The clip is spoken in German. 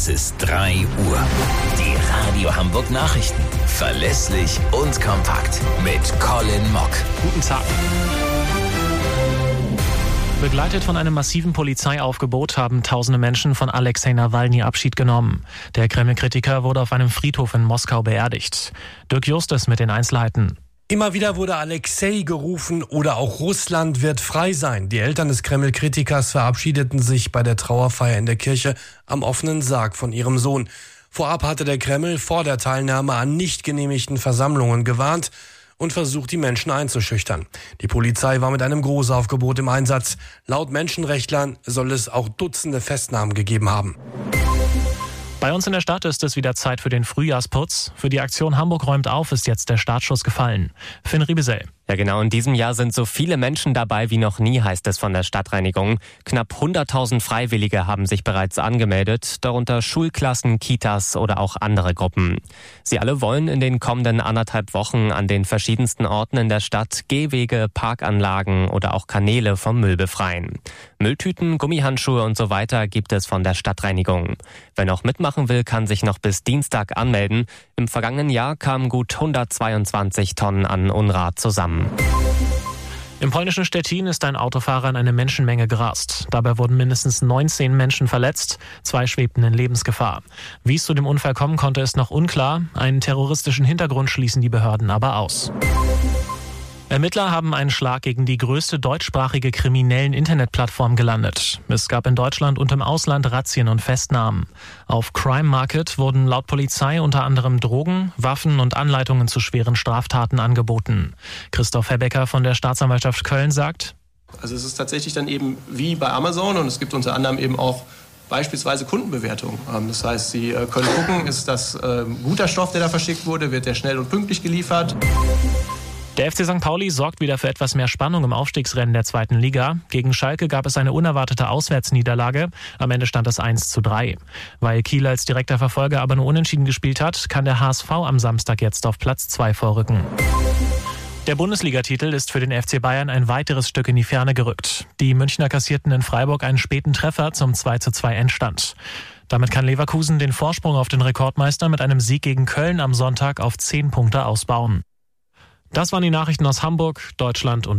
Es ist 3 Uhr. Die Radio Hamburg Nachrichten. Verlässlich und kompakt. Mit Colin Mock. Guten Tag. Begleitet von einem massiven Polizeiaufgebot haben tausende Menschen von Alexei Nawalny Abschied genommen. Der Kreml-Kritiker wurde auf einem Friedhof in Moskau beerdigt. Dirk Justus mit den Einzelheiten. Immer wieder wurde Alexei gerufen oder auch Russland wird frei sein. Die Eltern des Kreml-Kritikers verabschiedeten sich bei der Trauerfeier in der Kirche am offenen Sarg von ihrem Sohn. Vorab hatte der Kreml vor der Teilnahme an nicht genehmigten Versammlungen gewarnt und versucht, die Menschen einzuschüchtern. Die Polizei war mit einem Großaufgebot im Einsatz. Laut Menschenrechtlern soll es auch Dutzende Festnahmen gegeben haben. Bei uns in der Stadt ist es wieder Zeit für den Frühjahrsputz. Für die Aktion Hamburg räumt auf ist jetzt der Startschuss gefallen. Finn Riebesell. Ja, genau. In diesem Jahr sind so viele Menschen dabei wie noch nie, heißt es von der Stadtreinigung. Knapp 100.000 Freiwillige haben sich bereits angemeldet, darunter Schulklassen, Kitas oder auch andere Gruppen. Sie alle wollen in den kommenden anderthalb Wochen an den verschiedensten Orten in der Stadt Gehwege, Parkanlagen oder auch Kanäle vom Müll befreien. Mülltüten, Gummihandschuhe und so weiter gibt es von der Stadtreinigung. Wer noch mitmachen will, kann sich noch bis Dienstag anmelden. Im vergangenen Jahr kamen gut 122 Tonnen an Unrat zusammen. Im polnischen Stettin ist ein Autofahrer in eine Menschenmenge gerast. Dabei wurden mindestens 19 Menschen verletzt, zwei schwebten in Lebensgefahr. Wie es zu dem Unfall kommen konnte, ist noch unklar. Einen terroristischen Hintergrund schließen die Behörden aber aus. Ermittler haben einen Schlag gegen die größte deutschsprachige kriminellen Internetplattform gelandet. Es gab in Deutschland und im Ausland Razzien und Festnahmen. Auf Crime Market wurden laut Polizei unter anderem Drogen, Waffen und Anleitungen zu schweren Straftaten angeboten. Christoph Herbecker von der Staatsanwaltschaft Köln sagt, also es ist tatsächlich dann eben wie bei Amazon und es gibt unter anderem eben auch beispielsweise Kundenbewertungen. Ähm, das heißt, Sie äh, können gucken, ist das ähm, guter Stoff, der da verschickt wurde, wird der schnell und pünktlich geliefert. Der FC St. Pauli sorgt wieder für etwas mehr Spannung im Aufstiegsrennen der zweiten Liga. Gegen Schalke gab es eine unerwartete Auswärtsniederlage. Am Ende stand es 1 zu 3. Weil Kiel als direkter Verfolger aber nur unentschieden gespielt hat, kann der HSV am Samstag jetzt auf Platz 2 vorrücken. Der Bundesligatitel ist für den FC Bayern ein weiteres Stück in die Ferne gerückt. Die Münchner kassierten in Freiburg einen späten Treffer zum 2 zu 2 Endstand. Damit kann Leverkusen den Vorsprung auf den Rekordmeister mit einem Sieg gegen Köln am Sonntag auf 10 Punkte ausbauen. Das waren die Nachrichten aus Hamburg, Deutschland und